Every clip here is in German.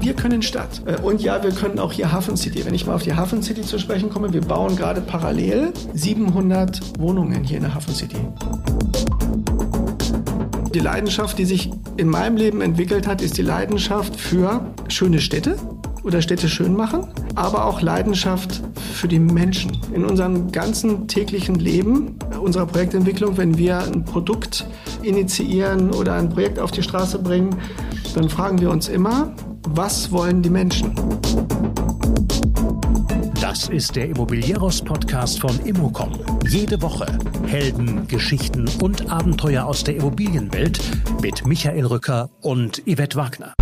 Wir können Stadt. Äh, und ja, wir können auch hier Hafen City. Wenn ich mal auf die Hafen City zu sprechen komme, wir bauen gerade parallel 700 Wohnungen hier in der Hafen City. Die Leidenschaft, die sich in meinem Leben entwickelt hat, ist die Leidenschaft für schöne Städte oder Städte schön machen, aber auch Leidenschaft für die Menschen. In unserem ganzen täglichen Leben, unserer Projektentwicklung, wenn wir ein Produkt initiieren oder ein Projekt auf die Straße bringen, dann fragen wir uns immer, was wollen die Menschen? Das ist der Immobilieros-Podcast von Immocom. Jede Woche Helden, Geschichten und Abenteuer aus der Immobilienwelt mit Michael Rücker und Yvette Wagner.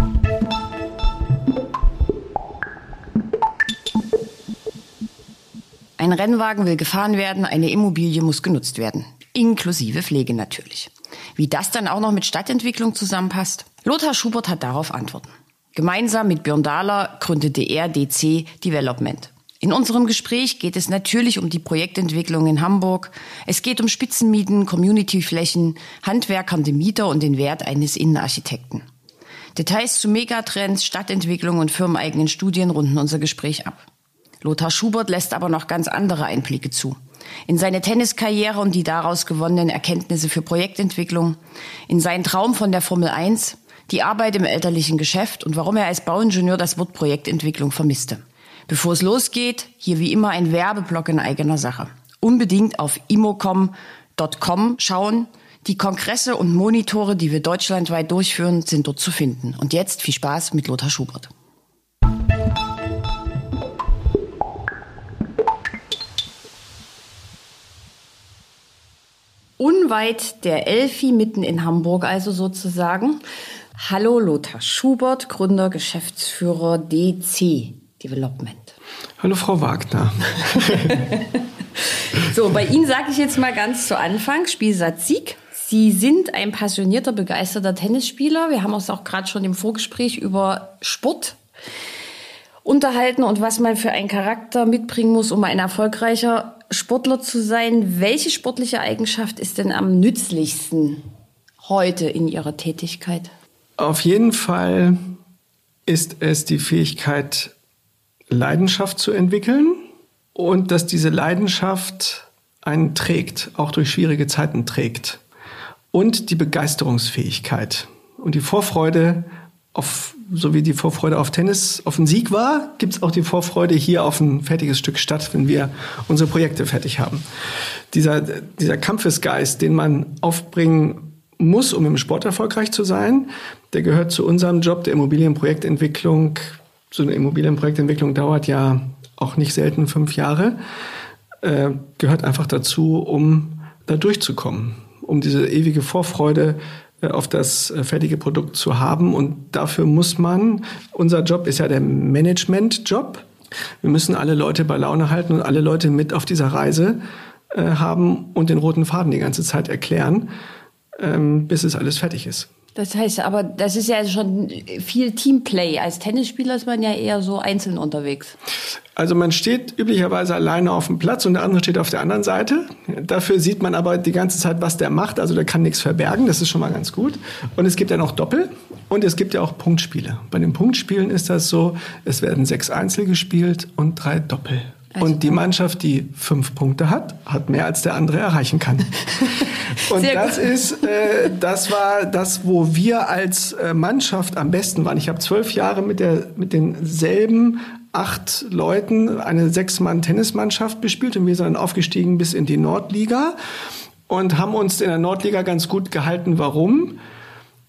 Ein Rennwagen will gefahren werden, eine Immobilie muss genutzt werden. Inklusive Pflege natürlich. Wie das dann auch noch mit Stadtentwicklung zusammenpasst? Lothar Schubert hat darauf Antworten. Gemeinsam mit Björn Dahler gründete er DC Development. In unserem Gespräch geht es natürlich um die Projektentwicklung in Hamburg. Es geht um Spitzenmieten, Communityflächen, handwerkernde Mieter und den Wert eines Innenarchitekten. Details zu Megatrends, Stadtentwicklung und firmeneigenen Studien runden unser Gespräch ab. Lothar Schubert lässt aber noch ganz andere Einblicke zu. In seine Tenniskarriere und die daraus gewonnenen Erkenntnisse für Projektentwicklung, in seinen Traum von der Formel 1, die Arbeit im elterlichen Geschäft und warum er als Bauingenieur das Wort Projektentwicklung vermisste. Bevor es losgeht, hier wie immer ein Werbeblock in eigener Sache. Unbedingt auf imocom.com schauen. Die Kongresse und Monitore, die wir deutschlandweit durchführen, sind dort zu finden. Und jetzt viel Spaß mit Lothar Schubert. Unweit der Elfi, mitten in Hamburg also sozusagen. Hallo Lothar Schubert, Gründer, Geschäftsführer DC Development. Hallo Frau Wagner. so, bei Ihnen sage ich jetzt mal ganz zu Anfang, Spielsatz Sieg. Sie sind ein passionierter, begeisterter Tennisspieler. Wir haben uns auch gerade schon im Vorgespräch über Sport unterhalten und was man für einen Charakter mitbringen muss, um ein erfolgreicher Sportler zu sein. Welche sportliche Eigenschaft ist denn am nützlichsten heute in Ihrer Tätigkeit? Auf jeden Fall ist es die Fähigkeit, Leidenschaft zu entwickeln und dass diese Leidenschaft einen trägt, auch durch schwierige Zeiten trägt. Und die Begeisterungsfähigkeit und die Vorfreude auf, so wie die Vorfreude auf Tennis, auf einen Sieg war, gibt es auch die Vorfreude hier auf ein fertiges Stück Stadt, wenn wir unsere Projekte fertig haben. Dieser, dieser Kampfesgeist, den man aufbringen muss, um im Sport erfolgreich zu sein, der gehört zu unserem Job der Immobilienprojektentwicklung. So eine Immobilienprojektentwicklung dauert ja auch nicht selten fünf Jahre, äh, gehört einfach dazu, um da durchzukommen, um diese ewige Vorfreude auf das äh, fertige Produkt zu haben. Und dafür muss man, unser Job ist ja der Management-Job. Wir müssen alle Leute bei Laune halten und alle Leute mit auf dieser Reise äh, haben und den roten Faden die ganze Zeit erklären, ähm, bis es alles fertig ist. Das heißt, aber das ist ja schon viel Teamplay. Als Tennisspieler ist man ja eher so einzeln unterwegs. Also man steht üblicherweise alleine auf dem Platz und der andere steht auf der anderen Seite. Dafür sieht man aber die ganze Zeit, was der macht. Also der kann nichts verbergen. Das ist schon mal ganz gut. Und es gibt ja noch Doppel und es gibt ja auch Punktspiele. Bei den Punktspielen ist das so, es werden sechs Einzel gespielt und drei Doppel. Also und die Mannschaft, die fünf Punkte hat, hat mehr als der andere erreichen kann. und das ist, äh, das war das, wo wir als äh, Mannschaft am besten waren. Ich habe zwölf Jahre mit der mit denselben acht Leuten eine Sechs-Mann-Tennismannschaft bespielt und wir sind dann aufgestiegen bis in die Nordliga und haben uns in der Nordliga ganz gut gehalten. Warum?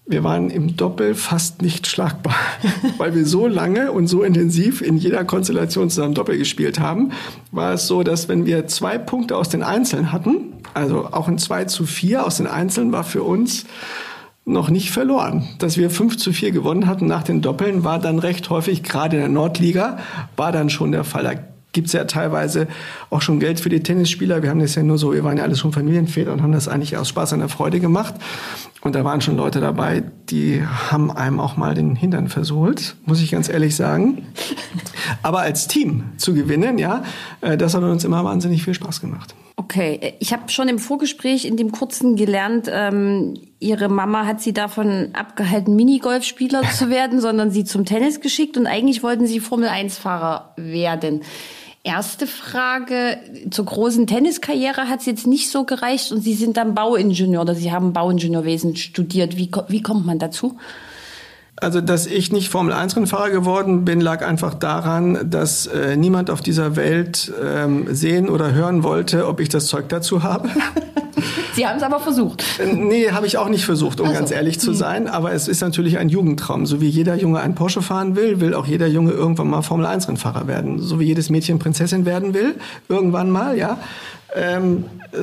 Wir waren im Doppel fast nicht schlagbar, weil wir so lange und so intensiv in jeder Konstellation zusammen Doppel gespielt haben, war es so, dass wenn wir zwei Punkte aus den Einzelnen hatten, also auch ein 2 zu 4 aus den Einzelnen war für uns noch nicht verloren. Dass wir 5 zu 4 gewonnen hatten nach den Doppeln, war dann recht häufig, gerade in der Nordliga, war dann schon der Fall. Gibt es ja teilweise auch schon Geld für die Tennisspieler. Wir haben das ja nur so, wir waren ja alle schon Familienväter und haben das eigentlich aus Spaß an der Freude gemacht. Und da waren schon Leute dabei, die haben einem auch mal den Hintern versohlt, muss ich ganz ehrlich sagen. Aber als Team zu gewinnen, ja, äh, das hat uns immer wahnsinnig viel Spaß gemacht. Okay, ich habe schon im Vorgespräch in dem kurzen gelernt, ähm, ihre Mama hat sie davon abgehalten, Minigolfspieler zu werden, sondern sie zum Tennis geschickt und eigentlich wollten sie Formel-1-Fahrer werden. Erste Frage, zur großen Tenniskarriere hat es jetzt nicht so gereicht und Sie sind dann Bauingenieur oder Sie haben Bauingenieurwesen studiert. Wie, wie kommt man dazu? Also, dass ich nicht Formel-1-Rennfahrer geworden bin, lag einfach daran, dass äh, niemand auf dieser Welt ähm, sehen oder hören wollte, ob ich das Zeug dazu habe. Sie haben es aber versucht. Äh, nee, habe ich auch nicht versucht, um so. ganz ehrlich zu hm. sein. Aber es ist natürlich ein Jugendtraum. So wie jeder Junge einen Porsche fahren will, will auch jeder Junge irgendwann mal Formel-1-Rennfahrer werden. So wie jedes Mädchen Prinzessin werden will, irgendwann mal, ja. Ähm, äh,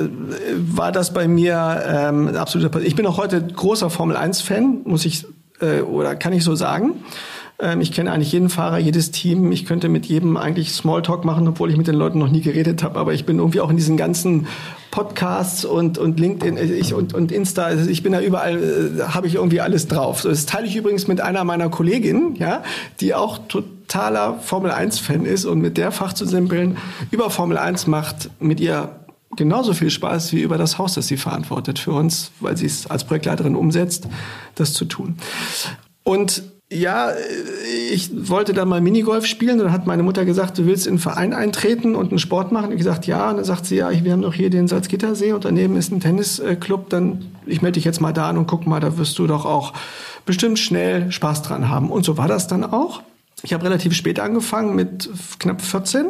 war das bei mir ähm, absoluter. Ich bin auch heute großer Formel 1 Fan, muss ich äh, oder kann ich so sagen. Ähm, ich kenne eigentlich jeden Fahrer, jedes Team. Ich könnte mit jedem eigentlich Smalltalk machen, obwohl ich mit den Leuten noch nie geredet habe. Aber ich bin irgendwie auch in diesen ganzen Podcasts und, und LinkedIn äh, ich, und, und Insta. Ich bin da überall, äh, habe ich irgendwie alles drauf. Das teile ich übrigens mit einer meiner Kolleginnen, ja, die auch totaler Formel 1 Fan ist und mit der fachzusimpeln über Formel 1 macht, mit ihr genauso viel Spaß wie über das Haus, das sie verantwortet für uns, weil sie es als Projektleiterin umsetzt, das zu tun. Und ja, ich wollte dann mal Minigolf spielen. Dann hat meine Mutter gesagt, du willst in einen Verein eintreten und einen Sport machen. Ich gesagt, ja. Und dann sagt sie, ja, wir haben doch hier den Salzgittersee und daneben ist ein Tennisclub. Dann, ich melde dich jetzt mal da an und guck mal, da wirst du doch auch bestimmt schnell Spaß dran haben. Und so war das dann auch. Ich habe relativ spät angefangen, mit knapp 14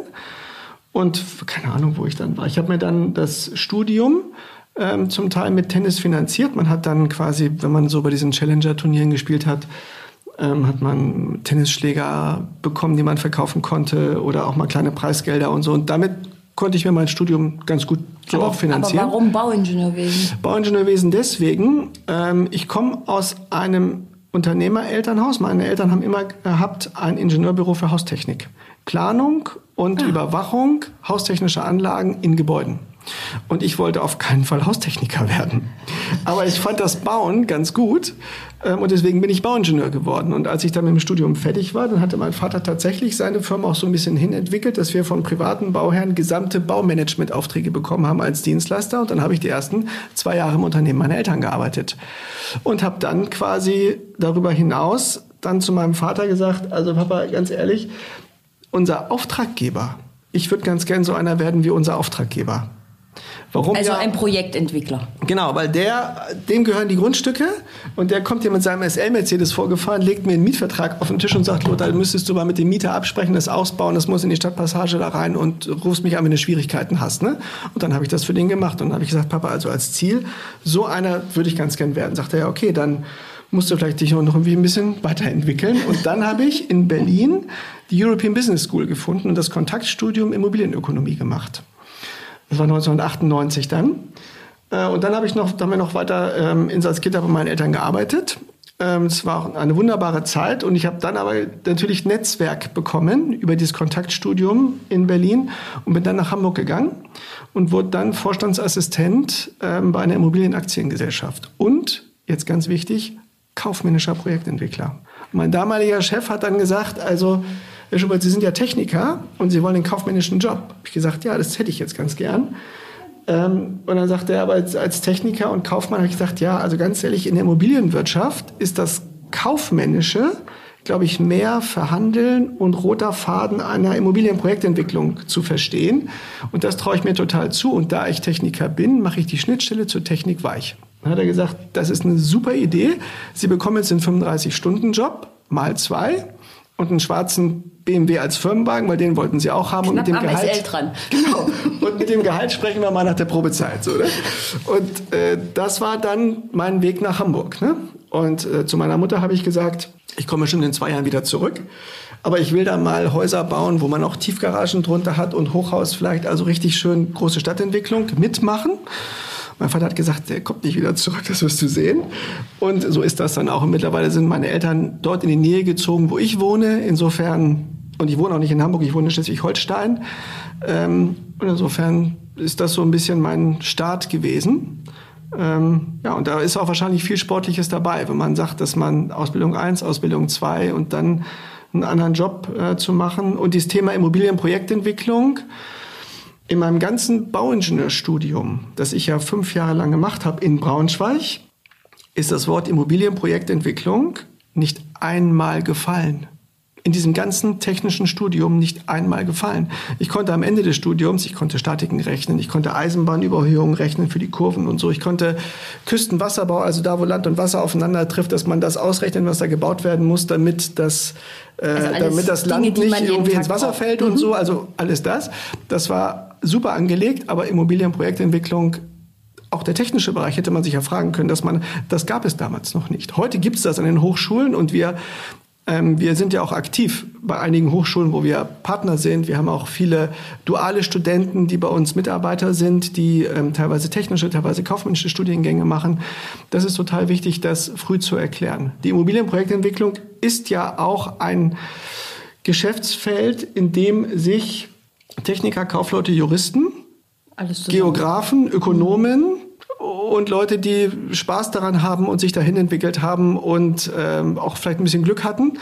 und keine Ahnung, wo ich dann war. Ich habe mir dann das Studium ähm, zum Teil mit Tennis finanziert. Man hat dann quasi, wenn man so bei diesen Challenger-Turnieren gespielt hat, ähm, hat man Tennisschläger bekommen, die man verkaufen konnte oder auch mal kleine Preisgelder und so. Und damit konnte ich mir mein Studium ganz gut so aber, auch finanzieren. Aber warum Bauingenieurwesen? Bauingenieurwesen deswegen. Ähm, ich komme aus einem Unternehmerelternhaus. Meine Eltern haben immer gehabt ein Ingenieurbüro für Haustechnik. Planung und ah. Überwachung haustechnischer Anlagen in Gebäuden. Und ich wollte auf keinen Fall Haustechniker werden. Aber ich fand das Bauen ganz gut ähm, und deswegen bin ich Bauingenieur geworden. Und als ich dann mit dem Studium fertig war, dann hatte mein Vater tatsächlich seine Firma auch so ein bisschen hinentwickelt, dass wir von privaten Bauherren gesamte Baumanagementaufträge bekommen haben als Dienstleister. Und dann habe ich die ersten zwei Jahre im Unternehmen meiner Eltern gearbeitet und habe dann quasi darüber hinaus dann zu meinem Vater gesagt, also Papa, ganz ehrlich, unser Auftraggeber. Ich würde ganz gern so einer werden wie unser Auftraggeber. Warum also ja, ein Projektentwickler. Genau, weil der, dem gehören die Grundstücke und der kommt hier mit seinem SL-Mercedes vorgefahren, legt mir einen Mietvertrag auf den Tisch und sagt, Lothar, müsstest du mal mit dem Mieter absprechen, das ausbauen, das muss in die Stadtpassage da rein und rufst mich an, wenn du Schwierigkeiten hast. Ne? Und dann habe ich das für den gemacht und dann habe ich gesagt, Papa, also als Ziel, so einer würde ich ganz gern werden. Sagt er, ja, okay, dann musst du vielleicht dich noch irgendwie ein bisschen weiterentwickeln. Und dann habe ich in Berlin die European Business School gefunden und das Kontaktstudium Immobilienökonomie gemacht. Das war 1998 dann. Äh, und dann habe ich noch, dann haben wir noch weiter ähm, in Salzgitter bei meinen Eltern gearbeitet. Ähm, es war eine wunderbare Zeit und ich habe dann aber natürlich Netzwerk bekommen über dieses Kontaktstudium in Berlin und bin dann nach Hamburg gegangen und wurde dann Vorstandsassistent ähm, bei einer Immobilienaktiengesellschaft und jetzt ganz wichtig kaufmännischer Projektentwickler. mein damaliger Chef hat dann gesagt, also Herr Schubert, Sie sind ja Techniker und Sie wollen den kaufmännischen Job. Hab ich gesagt, ja, das hätte ich jetzt ganz gern. Ähm, und dann sagte er, aber als, als Techniker und Kaufmann habe ich gesagt, ja, also ganz ehrlich, in der Immobilienwirtschaft ist das Kaufmännische, glaube ich, mehr verhandeln und roter Faden einer Immobilienprojektentwicklung zu verstehen. Und das traue ich mir total zu. Und da ich Techniker bin, mache ich die Schnittstelle zur Technik weich. Dann hat er gesagt, das ist eine super Idee. Sie bekommen jetzt einen 35-Stunden-Job mal zwei und einen schwarzen BMW als Firmenwagen, weil den wollten sie auch haben. Knapp und mit dem Gehalt, dran. Genau. Und mit dem Gehalt sprechen wir mal nach der Probezeit. So, ne? Und äh, das war dann mein Weg nach Hamburg. Ne? Und äh, zu meiner Mutter habe ich gesagt, ich komme schon in zwei Jahren wieder zurück. Aber ich will da mal Häuser bauen, wo man auch Tiefgaragen drunter hat und Hochhaus vielleicht, also richtig schön große Stadtentwicklung mitmachen. Mein Vater hat gesagt, der kommt nicht wieder zurück, das wirst du sehen. Und so ist das dann auch. Und mittlerweile sind meine Eltern dort in die Nähe gezogen, wo ich wohne. Insofern, und ich wohne auch nicht in Hamburg, ich wohne in Schleswig-Holstein. Ähm, und insofern ist das so ein bisschen mein Start gewesen. Ähm, ja, und da ist auch wahrscheinlich viel Sportliches dabei, wenn man sagt, dass man Ausbildung 1, Ausbildung 2 und dann einen anderen Job äh, zu machen. Und dieses Thema Immobilienprojektentwicklung, In meinem ganzen Bauingenieurstudium, das ich ja fünf Jahre lang gemacht habe in Braunschweig, ist das Wort Immobilienprojektentwicklung nicht einmal gefallen in diesem ganzen technischen Studium nicht einmal gefallen. Ich konnte am Ende des Studiums, ich konnte Statiken rechnen, ich konnte Eisenbahnüberhöhungen rechnen für die Kurven und so. Ich konnte Küstenwasserbau, also da, wo Land und Wasser aufeinander trifft, dass man das ausrechnen, was da gebaut werden muss, damit das, äh, also damit das Land Dinge, nicht irgendwie ins Wasser braucht. fällt mhm. und so. Also alles das. Das war super angelegt, aber Immobilienprojektentwicklung auch der technische Bereich hätte man sich ja fragen können, dass man, das gab es damals noch nicht. Heute gibt es das an den Hochschulen und wir ähm, wir sind ja auch aktiv bei einigen Hochschulen, wo wir Partner sind. Wir haben auch viele duale Studenten, die bei uns Mitarbeiter sind, die ähm, teilweise technische, teilweise kaufmännische Studiengänge machen. Das ist total wichtig, das früh zu erklären. Die Immobilienprojektentwicklung ist ja auch ein Geschäftsfeld, in dem sich Techniker, Kaufleute, Juristen, Geografen, Ökonomen, und Leute, die Spaß daran haben und sich dahin entwickelt haben und ähm, auch vielleicht ein bisschen Glück hatten,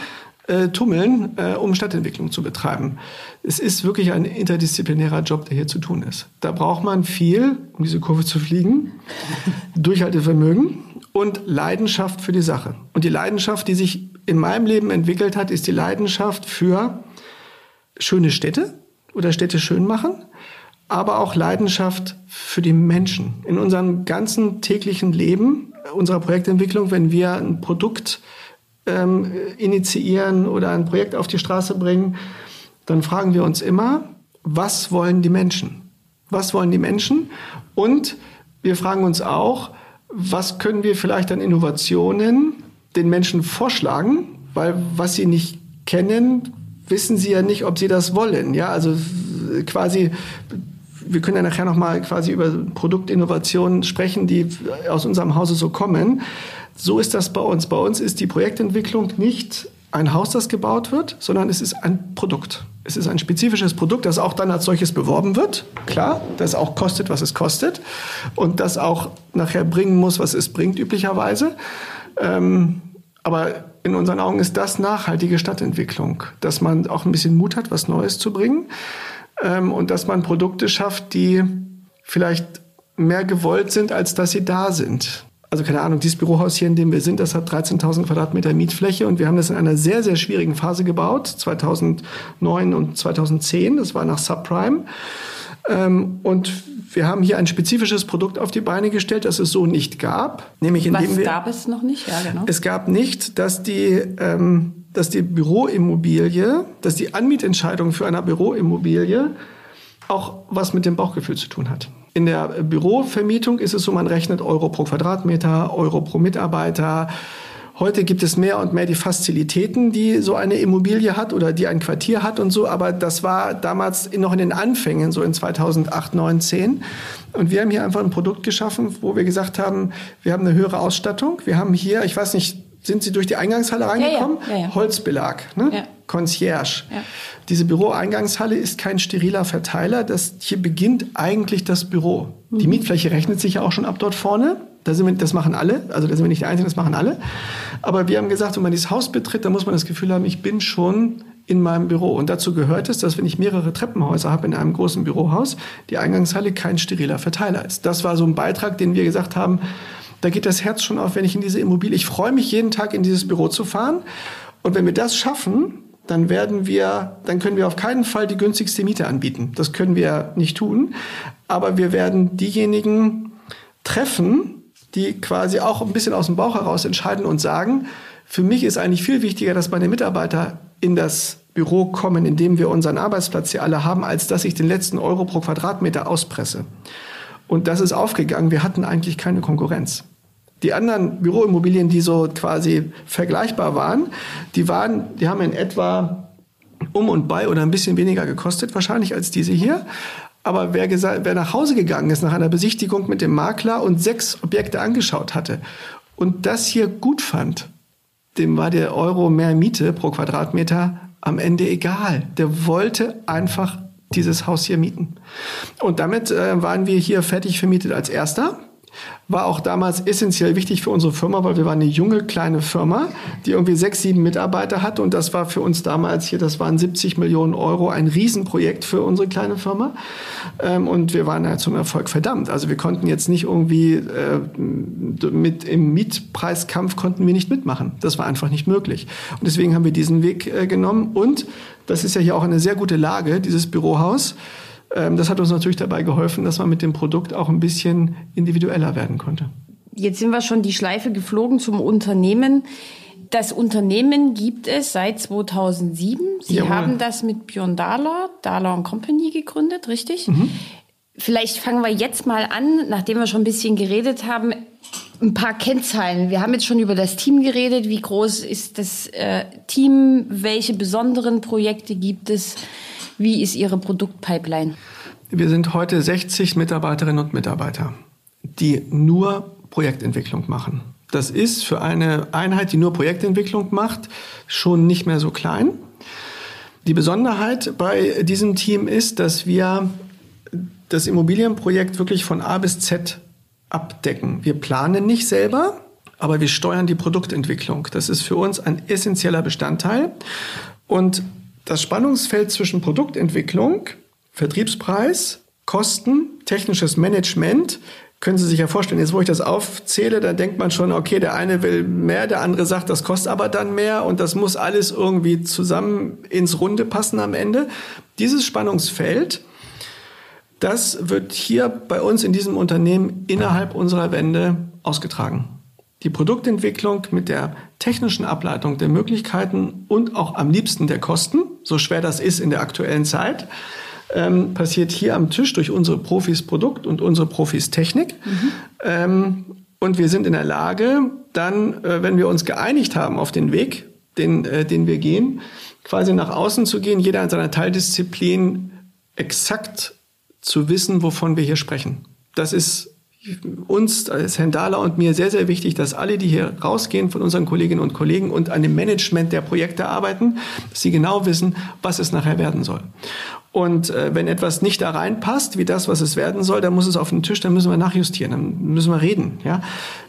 äh, tummeln, äh, um Stadtentwicklung zu betreiben. Es ist wirklich ein interdisziplinärer Job, der hier zu tun ist. Da braucht man viel, um diese Kurve zu fliegen, Durchhaltevermögen und Leidenschaft für die Sache. Und die Leidenschaft, die sich in meinem Leben entwickelt hat, ist die Leidenschaft für schöne Städte oder Städte schön machen aber auch Leidenschaft für die Menschen. In unserem ganzen täglichen Leben, unserer Projektentwicklung, wenn wir ein Produkt ähm, initiieren oder ein Projekt auf die Straße bringen, dann fragen wir uns immer, was wollen die Menschen? Was wollen die Menschen? Und wir fragen uns auch, was können wir vielleicht an Innovationen den Menschen vorschlagen? Weil was sie nicht kennen, wissen sie ja nicht, ob sie das wollen. Ja, also quasi wir können ja nachher nochmal quasi über Produktinnovationen sprechen, die aus unserem Hause so kommen. So ist das bei uns. Bei uns ist die Projektentwicklung nicht ein Haus, das gebaut wird, sondern es ist ein Produkt. Es ist ein spezifisches Produkt, das auch dann als solches beworben wird. Klar, das auch kostet, was es kostet. Und das auch nachher bringen muss, was es bringt, üblicherweise. Ähm, aber in unseren Augen ist das nachhaltige Stadtentwicklung, dass man auch ein bisschen Mut hat, was Neues zu bringen ähm, und dass man Produkte schafft, die vielleicht mehr gewollt sind, als dass sie da sind. Also keine Ahnung, dieses Bürohaus hier, in dem wir sind, das hat 13.000 Quadratmeter Mietfläche und wir haben das in einer sehr, sehr schwierigen Phase gebaut, 2009 und 2010, das war nach Subprime. Ähm, und wir haben hier ein spezifisches Produkt auf die Beine gestellt, das es so nicht gab. Nämlich indem Was wir, gab es noch nicht? Ja, genau. Es gab nicht, dass die, ähm, dass die Büroimmobilie, dass die Anmietentscheidung für eine Büroimmobilie auch was mit dem Bauchgefühl zu tun hat. In der Bürovermietung ist es so, man rechnet Euro pro Quadratmeter, Euro pro Mitarbeiter, Heute gibt es mehr und mehr die Fazilitäten, die so eine Immobilie hat oder die ein Quartier hat und so. Aber das war damals noch in den Anfängen, so in 2008, 9, 10. Und wir haben hier einfach ein Produkt geschaffen, wo wir gesagt haben, wir haben eine höhere Ausstattung. Wir haben hier, ich weiß nicht, sind Sie durch die Eingangshalle reingekommen? Ja, ja, ja, Holzbelag, ne? Concierge. Diese Büroeingangshalle ist kein steriler Verteiler. Das, hier beginnt eigentlich das Büro. Mhm. Die Mietfläche rechnet sich ja auch schon ab dort vorne. Da sind wir, das machen alle, also da sind wir nicht die Einzigen, das machen alle. Aber wir haben gesagt, wenn man dieses Haus betritt, dann muss man das Gefühl haben, ich bin schon in meinem Büro. Und dazu gehört es, dass wenn ich mehrere Treppenhäuser habe in einem großen Bürohaus, die Eingangshalle kein steriler Verteiler ist. Das war so ein Beitrag, den wir gesagt haben, da geht das Herz schon auf, wenn ich in diese Immobilie, ich freue mich jeden Tag in dieses Büro zu fahren. Und wenn wir das schaffen, dann werden wir, dann können wir auf keinen Fall die günstigste Miete anbieten. Das können wir nicht tun. Aber wir werden diejenigen treffen, die quasi auch ein bisschen aus dem Bauch heraus entscheiden und sagen, für mich ist eigentlich viel wichtiger, dass meine Mitarbeiter in das Büro kommen, in dem wir unseren Arbeitsplatz hier alle haben, als dass ich den letzten Euro pro Quadratmeter auspresse. Und das ist aufgegangen. Wir hatten eigentlich keine Konkurrenz. Die anderen Büroimmobilien, die so quasi vergleichbar waren, die waren, die haben in etwa um und bei oder ein bisschen weniger gekostet wahrscheinlich als diese hier. Aber wer, wer nach Hause gegangen ist nach einer Besichtigung mit dem Makler und sechs Objekte angeschaut hatte und das hier gut fand, dem war der Euro mehr Miete pro Quadratmeter am Ende egal. Der wollte einfach dieses Haus hier mieten. Und damit äh, waren wir hier fertig vermietet als erster. War auch damals essentiell wichtig für unsere Firma, weil wir waren eine junge kleine Firma, die irgendwie sechs, sieben Mitarbeiter hatte und das war für uns damals hier, das waren 70 Millionen Euro, ein Riesenprojekt für unsere kleine Firma ähm, und wir waren ja zum Erfolg verdammt. Also wir konnten jetzt nicht irgendwie äh, mit im Mietpreiskampf konnten wir nicht mitmachen. Das war einfach nicht möglich und deswegen haben wir diesen Weg äh, genommen und das ist ja hier auch eine sehr gute Lage, dieses Bürohaus. Ähm, das hat uns natürlich dabei geholfen, dass man mit dem Produkt auch ein bisschen individueller werden konnte. Jetzt sind wir schon die Schleife geflogen zum Unternehmen. Das Unternehmen gibt es seit 2007. Sie Jawohl. haben das mit Björn Dahler, Dahler Company gegründet, richtig? Mhm. Vielleicht fangen wir jetzt mal an, nachdem wir schon ein bisschen geredet haben, ein paar Kennzahlen. Wir haben jetzt schon über das Team geredet. Wie groß ist das äh, Team? Welche besonderen Projekte gibt es? Wie ist Ihre Produktpipeline? Wir sind heute 60 Mitarbeiterinnen und Mitarbeiter, die nur Projektentwicklung machen. Das ist für eine Einheit, die nur Projektentwicklung macht, schon nicht mehr so klein. Die Besonderheit bei diesem Team ist, dass wir das Immobilienprojekt wirklich von A bis Z abdecken. Wir planen nicht selber, aber wir steuern die Produktentwicklung. Das ist für uns ein essentieller Bestandteil. Und das Spannungsfeld zwischen Produktentwicklung, Vertriebspreis, Kosten, technisches Management, können Sie sich ja vorstellen, jetzt wo ich das aufzähle, da denkt man schon, okay, der eine will mehr, der andere sagt, das kostet aber dann mehr und das muss alles irgendwie zusammen ins Runde passen am Ende. Dieses Spannungsfeld, das wird hier bei uns in diesem Unternehmen innerhalb unserer Wände ausgetragen die Produktentwicklung mit der technischen Ableitung der Möglichkeiten und auch am liebsten der Kosten, so schwer das ist in der aktuellen Zeit, ähm, passiert hier am Tisch durch unsere Profis Produkt und unsere Profis Technik. Mhm. Ähm, und wir sind in der Lage, dann, äh, wenn wir uns geeinigt haben auf den Weg, den, äh, den wir gehen, quasi nach außen zu gehen, jeder in seiner Teildisziplin exakt zu wissen, wovon wir hier sprechen. Das ist uns als Herrn Dahler und mir sehr, sehr wichtig, dass alle, die hier rausgehen von unseren Kolleginnen und Kollegen und an dem Management der Projekte arbeiten, dass sie genau wissen, was es nachher werden soll. Und äh, wenn etwas nicht da reinpasst, wie das, was es werden soll, dann muss es auf den Tisch, dann müssen wir nachjustieren, dann müssen wir reden. Ja?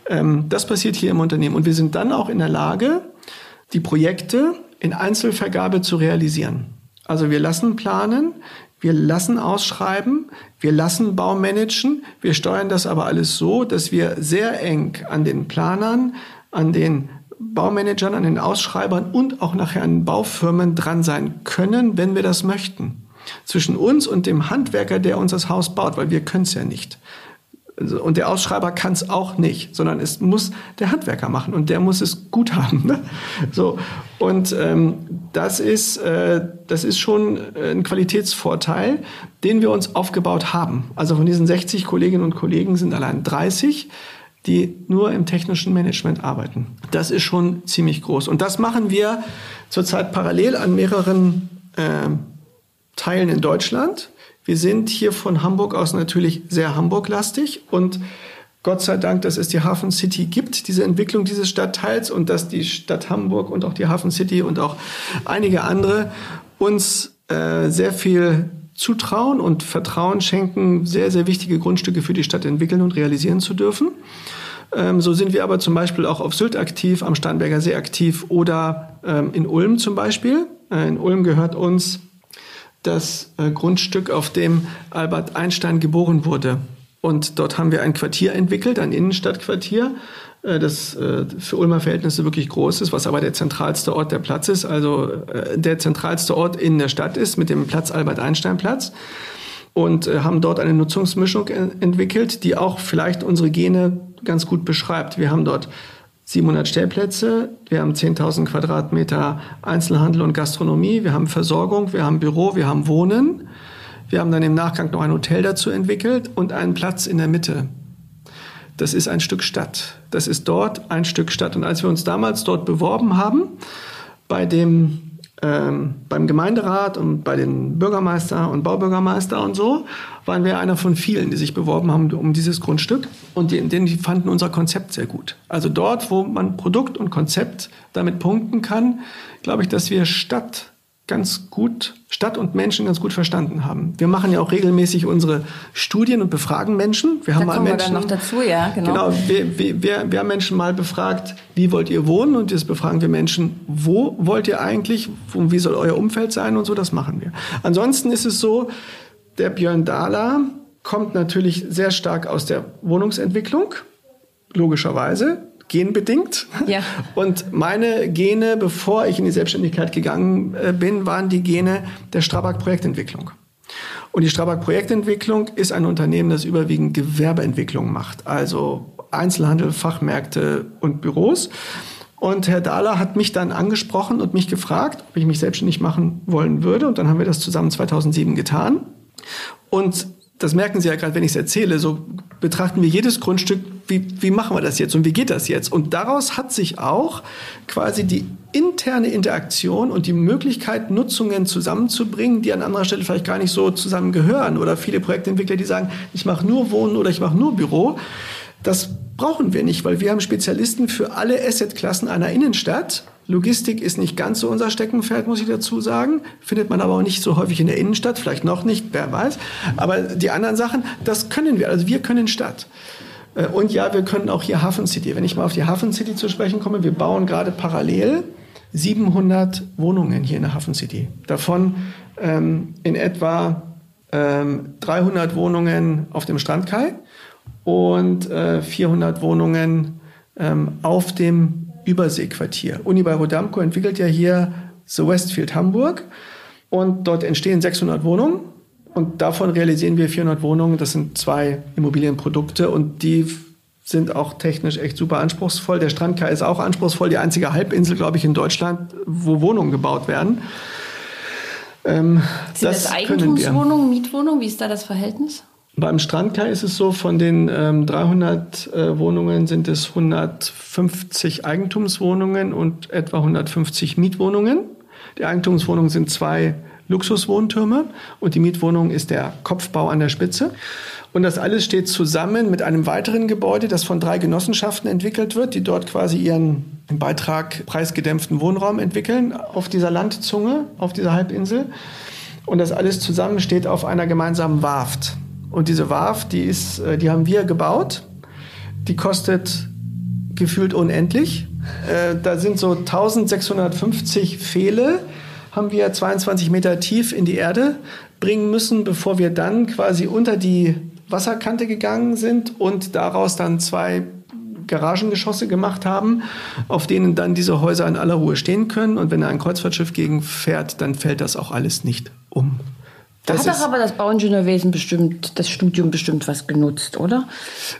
Ähm, das passiert hier im Unternehmen. Und wir sind dann auch in der Lage, die Projekte in Einzelvergabe zu realisieren. Also wir lassen planen, wir lassen ausschreiben, wir lassen Baumanagen, wir steuern das aber alles so, dass wir sehr eng an den Planern, an den Baumanagern, an den Ausschreibern und auch nachher an den Baufirmen dran sein können, wenn wir das möchten. Zwischen uns und dem Handwerker, der uns das Haus baut, weil wir können es ja nicht. Und der Ausschreiber kann es auch nicht, sondern es muss der Handwerker machen und der muss es gut haben. Ne? So und ähm, das ist äh, das ist schon ein Qualitätsvorteil, den wir uns aufgebaut haben. Also von diesen 60 Kolleginnen und Kollegen sind allein 30 die nur im technischen Management arbeiten. Das ist schon ziemlich groß. Und das machen wir zurzeit parallel an mehreren äh, Teilen in Deutschland. Wir sind hier von Hamburg aus natürlich sehr Hamburg-lastig und Gott sei Dank, dass es die Hafen City gibt, diese Entwicklung dieses Stadtteils und dass die Stadt Hamburg und auch die Hafen City und auch einige andere uns äh, sehr viel zutrauen und Vertrauen schenken, sehr, sehr wichtige Grundstücke für die Stadt entwickeln und realisieren zu dürfen. Ähm, so sind wir aber zum Beispiel auch auf Sylt aktiv, am Starnberger See aktiv oder ähm, in Ulm zum Beispiel. Äh, in Ulm gehört uns das äh, Grundstück, auf dem Albert Einstein geboren wurde. Und dort haben wir ein Quartier entwickelt, ein Innenstadtquartier, äh, das äh, für Ulmer Verhältnisse wirklich groß ist, was aber der zentralste Ort der Platz ist, also äh, der zentralste Ort in der Stadt ist, mit dem Platz Albert Einstein Platz. Und äh, haben dort eine Nutzungsmischung entwickelt, die auch vielleicht unsere Gene ganz gut beschreibt. Wir haben dort 700 Stellplätze, wir haben 10.000 Quadratmeter Einzelhandel und Gastronomie, wir haben Versorgung, wir haben Büro, wir haben Wohnen. Wir haben dann im Nachgang noch ein Hotel dazu entwickelt und einen Platz in der Mitte. Das ist ein Stück Stadt. Das ist dort ein Stück Stadt. Und als wir uns damals dort beworben haben, bei dem ähm, beim Gemeinderat und bei den Bürgermeister und Baubürgermeister und so waren wir einer von vielen, die sich beworben haben um dieses Grundstück und die, die fanden unser Konzept sehr gut. Also dort, wo man Produkt und Konzept damit punkten kann, glaube ich, dass wir Stadt ganz gut, Stadt und Menschen ganz gut verstanden haben. Wir machen ja auch regelmäßig unsere Studien und befragen Menschen. Wir haben da mal Menschen, wir dann noch dazu, ja, genau. Genau, wir, wir, wir haben Menschen mal befragt, wie wollt ihr wohnen? Und jetzt befragen wir Menschen, wo wollt ihr eigentlich? Wie soll euer Umfeld sein? Und so, das machen wir. Ansonsten ist es so, der Björn Dahler kommt natürlich sehr stark aus der Wohnungsentwicklung, logischerweise genbedingt. Ja. Und meine Gene, bevor ich in die Selbstständigkeit gegangen äh, bin, waren die Gene der Strabag Projektentwicklung. Und die Strabag Projektentwicklung ist ein Unternehmen, das überwiegend Gewerbeentwicklung macht, also Einzelhandel, Fachmärkte und Büros. Und Herr Dahler hat mich dann angesprochen und mich gefragt, ob ich mich selbstständig machen wollen würde. Und dann haben wir das zusammen 2007 getan. Und das merken Sie ja gerade, wenn ich es erzähle, so betrachten wir jedes Grundstück, wie, wie machen wir das jetzt und wie geht das jetzt? Und daraus hat sich auch quasi die interne Interaktion und die Möglichkeit, Nutzungen zusammenzubringen, die an anderer Stelle vielleicht gar nicht so zusammengehören. Oder viele Projektentwickler, die sagen, ich mache nur Wohnen oder ich mache nur Büro. Das brauchen wir nicht, weil wir haben Spezialisten für alle Assetklassen einer Innenstadt Logistik ist nicht ganz so unser Steckenpferd, muss ich dazu sagen. Findet man aber auch nicht so häufig in der Innenstadt, vielleicht noch nicht, wer weiß. Aber die anderen Sachen, das können wir. Also wir können Stadt. Äh, und ja, wir können auch hier Hafen City. Wenn ich mal auf die Hafen City zu sprechen komme, wir bauen gerade parallel 700 Wohnungen hier in der Hafen City. Davon ähm, in etwa ähm, 300 Wohnungen auf dem Strandkai und äh, 400 Wohnungen ähm, auf dem Überseequartier. Uni bei Rodamco entwickelt ja hier The Westfield Hamburg und dort entstehen 600 Wohnungen und davon realisieren wir 400 Wohnungen. Das sind zwei Immobilienprodukte und die sind auch technisch echt super anspruchsvoll. Der Strandkai ist auch anspruchsvoll, die einzige Halbinsel, glaube ich, in Deutschland, wo Wohnungen gebaut werden. Ähm, sind das, das Eigentumswohnungen, Mietwohnungen? Wie ist da das Verhältnis? Beim Strandkai ist es so, von den ähm, 300 äh, Wohnungen sind es 150 Eigentumswohnungen und etwa 150 Mietwohnungen. Die Eigentumswohnungen sind zwei Luxuswohntürme und die Mietwohnung ist der Kopfbau an der Spitze. Und das alles steht zusammen mit einem weiteren Gebäude, das von drei Genossenschaften entwickelt wird, die dort quasi ihren Beitrag preisgedämpften Wohnraum entwickeln auf dieser Landzunge, auf dieser Halbinsel. Und das alles zusammen steht auf einer gemeinsamen Warft. Und diese Warf, die, ist, äh, die haben wir gebaut. Die kostet gefühlt unendlich. Äh, da sind so 1650 Pfähle, haben wir 22 Meter tief in die Erde bringen müssen, bevor wir dann quasi unter die Wasserkante gegangen sind und daraus dann zwei Garagengeschosse gemacht haben, auf denen dann diese Häuser in aller Ruhe stehen können. Und wenn da ein Kreuzfahrtschiff gegen fährt, dann fällt das auch alles nicht um. Da hat doch aber das Bauingenieurwesen bestimmt, das Studium bestimmt was genutzt, oder?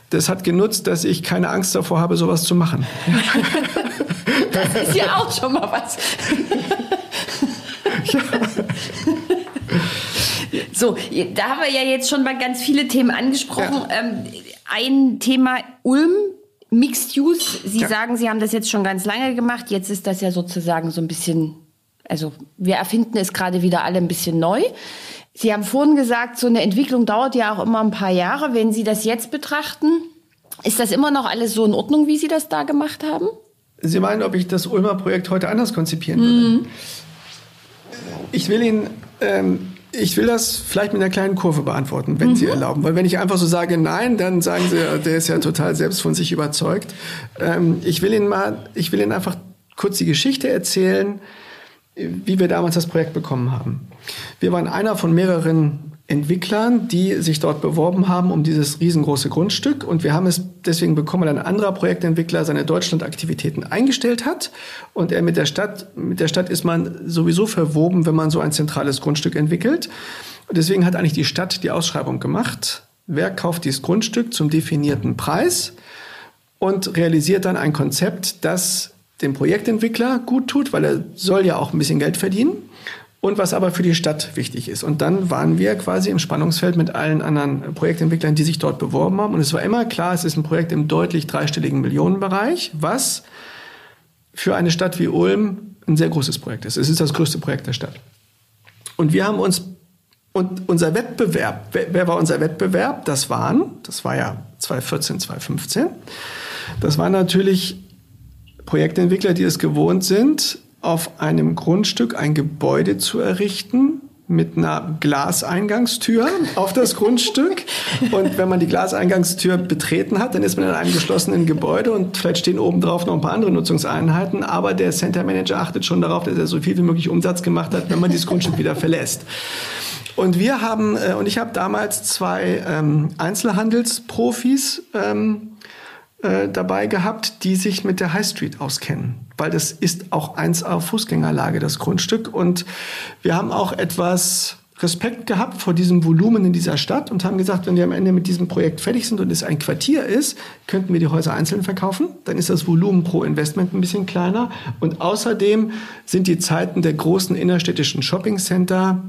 Das hat genutzt, dass ich keine Angst davor habe, sowas zu machen. das ist ja auch schon mal was. So, da haben wir ja jetzt schon mal ganz viele Themen angesprochen. Ja. Ähm, ein Thema Ulm, Mixed Use. Sie ja. sagen, Sie haben das jetzt schon ganz lange gemacht. Jetzt ist das ja sozusagen so ein bisschen, also wir erfinden es gerade wieder alle ein bisschen neu. Sie haben vorhin gesagt, so eine Entwicklung dauert ja auch immer ein paar Jahre. Wenn Sie das jetzt betrachten, ist das immer noch alles so in Ordnung, wie Sie das da gemacht haben? Sie meinen, ob ich das Ulmer Projekt heute anders konzipieren würde? Mhm. Ich will Ihnen, ähm, ich will das vielleicht mit einer kleinen Kurve beantworten, wenn mhm. Sie erlauben. Weil wenn ich einfach so sage Nein, dann sagen Sie, der ist ja total selbst von sich überzeugt. Ähm, ich will Ihnen mal, ich will Ihnen einfach kurz die Geschichte erzählen, wie wir damals das Projekt bekommen haben. Wir waren einer von mehreren Entwicklern, die sich dort beworben haben um dieses riesengroße Grundstück. Und wir haben es deswegen bekommen, weil ein anderer Projektentwickler seine Deutschlandaktivitäten eingestellt hat. Und er mit der Stadt, mit der Stadt ist man sowieso verwoben, wenn man so ein zentrales Grundstück entwickelt. Und deswegen hat eigentlich die Stadt die Ausschreibung gemacht. Wer kauft dieses Grundstück zum definierten Preis und realisiert dann ein Konzept, das dem Projektentwickler gut tut, weil er soll ja auch ein bisschen Geld verdienen und was aber für die Stadt wichtig ist. Und dann waren wir quasi im Spannungsfeld mit allen anderen Projektentwicklern, die sich dort beworben haben. Und es war immer klar, es ist ein Projekt im deutlich dreistelligen Millionenbereich, was für eine Stadt wie Ulm ein sehr großes Projekt ist. Es ist das größte Projekt der Stadt. Und wir haben uns, und unser Wettbewerb, wer, war unser Wettbewerb? Das waren, das war ja 2014, 2015, das waren natürlich Projektentwickler, die es gewohnt sind, auf einem Grundstück ein Gebäude zu errichten, mit einer Glaseingangstür auf das Grundstück. Und wenn man die Glaseingangstür betreten hat, dann ist man in einem geschlossenen Gebäude und vielleicht stehen oben drauf noch ein paar andere Nutzungseinheiten. Aber der Center Manager achtet schon darauf, dass er so viel wie möglich Umsatz gemacht hat, wenn man dieses Grundstück wieder verlässt. Und wir haben, äh, und ich habe damals zwei ähm, Einzelhandelsprofis ähm, äh, dabei gehabt, die sich mit der High Street auskennen. Weil das ist auch eins auf Fußgängerlage, das Grundstück. Und wir haben auch etwas Respekt gehabt vor diesem Volumen in dieser Stadt und haben gesagt, wenn wir am Ende mit diesem Projekt fertig sind und es ein Quartier ist, könnten wir die Häuser einzeln verkaufen. Dann ist das Volumen pro Investment ein bisschen kleiner. Und außerdem sind die Zeiten der großen innerstädtischen Shoppingcenter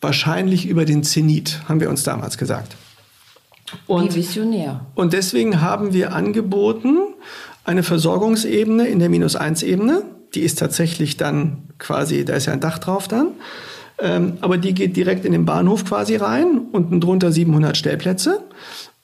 wahrscheinlich über den Zenit, haben wir uns damals gesagt. Und, Wie visionär. Und deswegen haben wir angeboten eine Versorgungsebene in der Minus-1-Ebene. Die ist tatsächlich dann quasi, da ist ja ein Dach drauf dann. Ähm, aber die geht direkt in den Bahnhof quasi rein. Unten drunter 700 Stellplätze.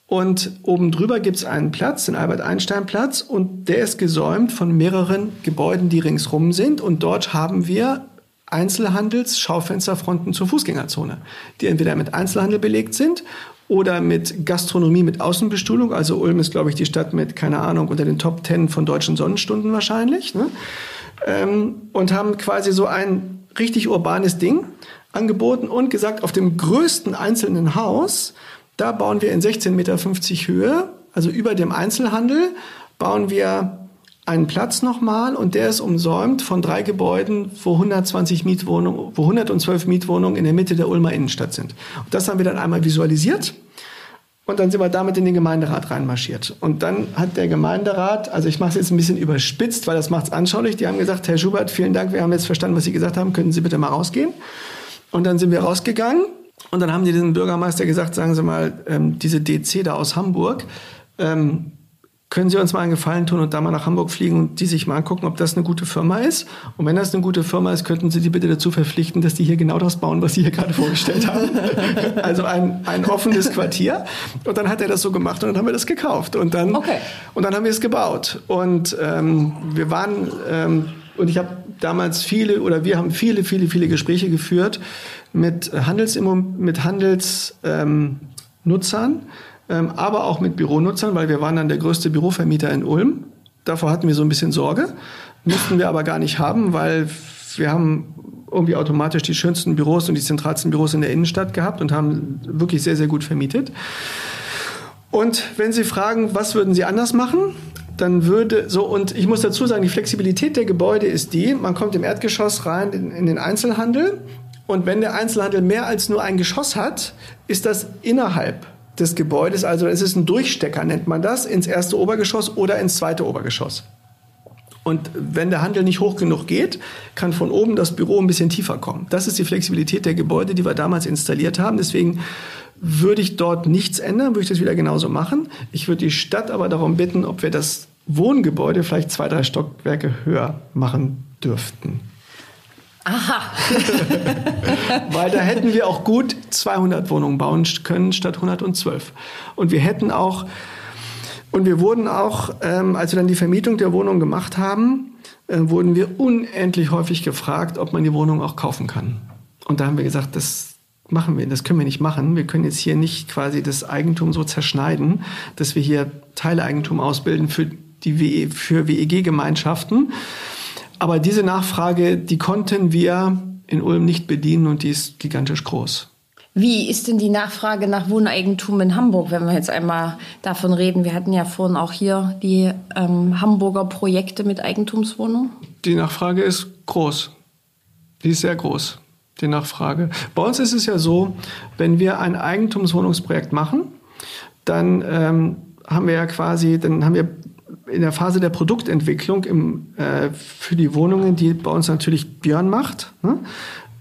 Und oben drüber gibt es einen Platz, den Albert-Einstein-Platz. Und der ist gesäumt von mehreren Gebäuden, die ringsrum sind. Und dort haben wir Einzelhandels-Schaufensterfronten zur Fußgängerzone, die entweder mit Einzelhandel belegt sind oder mit Gastronomie mit Außenbestuhlung. Also Ulm ist, glaube ich, die Stadt mit, keine Ahnung, unter den Top Ten von deutschen Sonnenstunden wahrscheinlich. Ne? Ähm, und haben quasi so ein richtig urbanes Ding angeboten und gesagt, auf dem größten einzelnen Haus, da bauen wir in 16,50 Meter Höhe, also über dem Einzelhandel, bauen wir einen Platz nochmal und der ist umsäumt von drei Gebäuden, wo 120 Mietwohnungen, wo 112 Mietwohnungen in der Mitte der Ulmer Innenstadt sind. Und das haben wir dann einmal visualisiert und dann sind wir damit in den Gemeinderat reinmarschiert. Und dann hat der Gemeinderat, also ich mache es jetzt ein bisschen überspitzt, weil das macht es anschaulich, die haben gesagt, Herr Schubert, vielen Dank, wir haben jetzt verstanden, was Sie gesagt haben, könnten Sie bitte mal rausgehen? Und dann sind wir rausgegangen und dann haben die den Bürgermeister gesagt, sagen Sie mal, ähm, diese DC da aus Hamburg, ähm, können Sie uns mal einen Gefallen tun und da mal nach Hamburg fliegen und die sich mal angucken, ob das eine gute Firma ist? Und wenn das eine gute Firma ist, könnten Sie die bitte dazu verpflichten, dass die hier genau das bauen, was Sie hier gerade vorgestellt haben. also ein, ein offenes Quartier. Und dann hat er das so gemacht und dann haben wir das gekauft. Und dann, okay. und dann haben wir es gebaut. Und ähm, wir waren, ähm, und ich habe damals viele, oder wir haben viele, viele, viele Gespräche geführt mit Handels, mit Handelsnutzern. Ähm, aber auch mit Büronutzern, weil wir waren dann der größte Bürovermieter in Ulm. Davor hatten wir so ein bisschen Sorge, mussten wir aber gar nicht haben, weil wir haben irgendwie automatisch die schönsten Büros und die zentralsten Büros in der Innenstadt gehabt und haben wirklich sehr, sehr gut vermietet. Und wenn Sie fragen, was würden Sie anders machen? Dann würde so, und ich muss dazu sagen, die Flexibilität der Gebäude ist die, man kommt im Erdgeschoss rein in, in den Einzelhandel und wenn der Einzelhandel mehr als nur ein Geschoss hat, ist das innerhalb des Gebäudes, also es ist ein Durchstecker, nennt man das, ins erste Obergeschoss oder ins zweite Obergeschoss. Und wenn der Handel nicht hoch genug geht, kann von oben das Büro ein bisschen tiefer kommen. Das ist die Flexibilität der Gebäude, die wir damals installiert haben. Deswegen würde ich dort nichts ändern, würde ich das wieder genauso machen. Ich würde die Stadt aber darum bitten, ob wir das Wohngebäude vielleicht zwei, drei Stockwerke höher machen dürften. Aha. Weil da hätten wir auch gut 200 Wohnungen bauen können statt 112. Und wir hätten auch, und wir wurden auch, ähm, als wir dann die Vermietung der Wohnung gemacht haben, äh, wurden wir unendlich häufig gefragt, ob man die Wohnung auch kaufen kann. Und da haben wir gesagt, das machen wir, das können wir nicht machen. Wir können jetzt hier nicht quasi das Eigentum so zerschneiden, dass wir hier Teileigentum ausbilden für die WE, für WEG-Gemeinschaften aber diese Nachfrage, die konnten wir in Ulm nicht bedienen und die ist gigantisch groß. Wie ist denn die Nachfrage nach Wohneigentum in Hamburg, wenn wir jetzt einmal davon reden? Wir hatten ja vorhin auch hier die ähm, Hamburger Projekte mit Eigentumswohnungen. Die Nachfrage ist groß. Die ist sehr groß, die Nachfrage. Bei uns ist es ja so, wenn wir ein Eigentumswohnungsprojekt machen, dann ähm, haben wir ja quasi, dann haben wir in der Phase der Produktentwicklung im, äh, für die Wohnungen, die bei uns natürlich Björn macht, ne?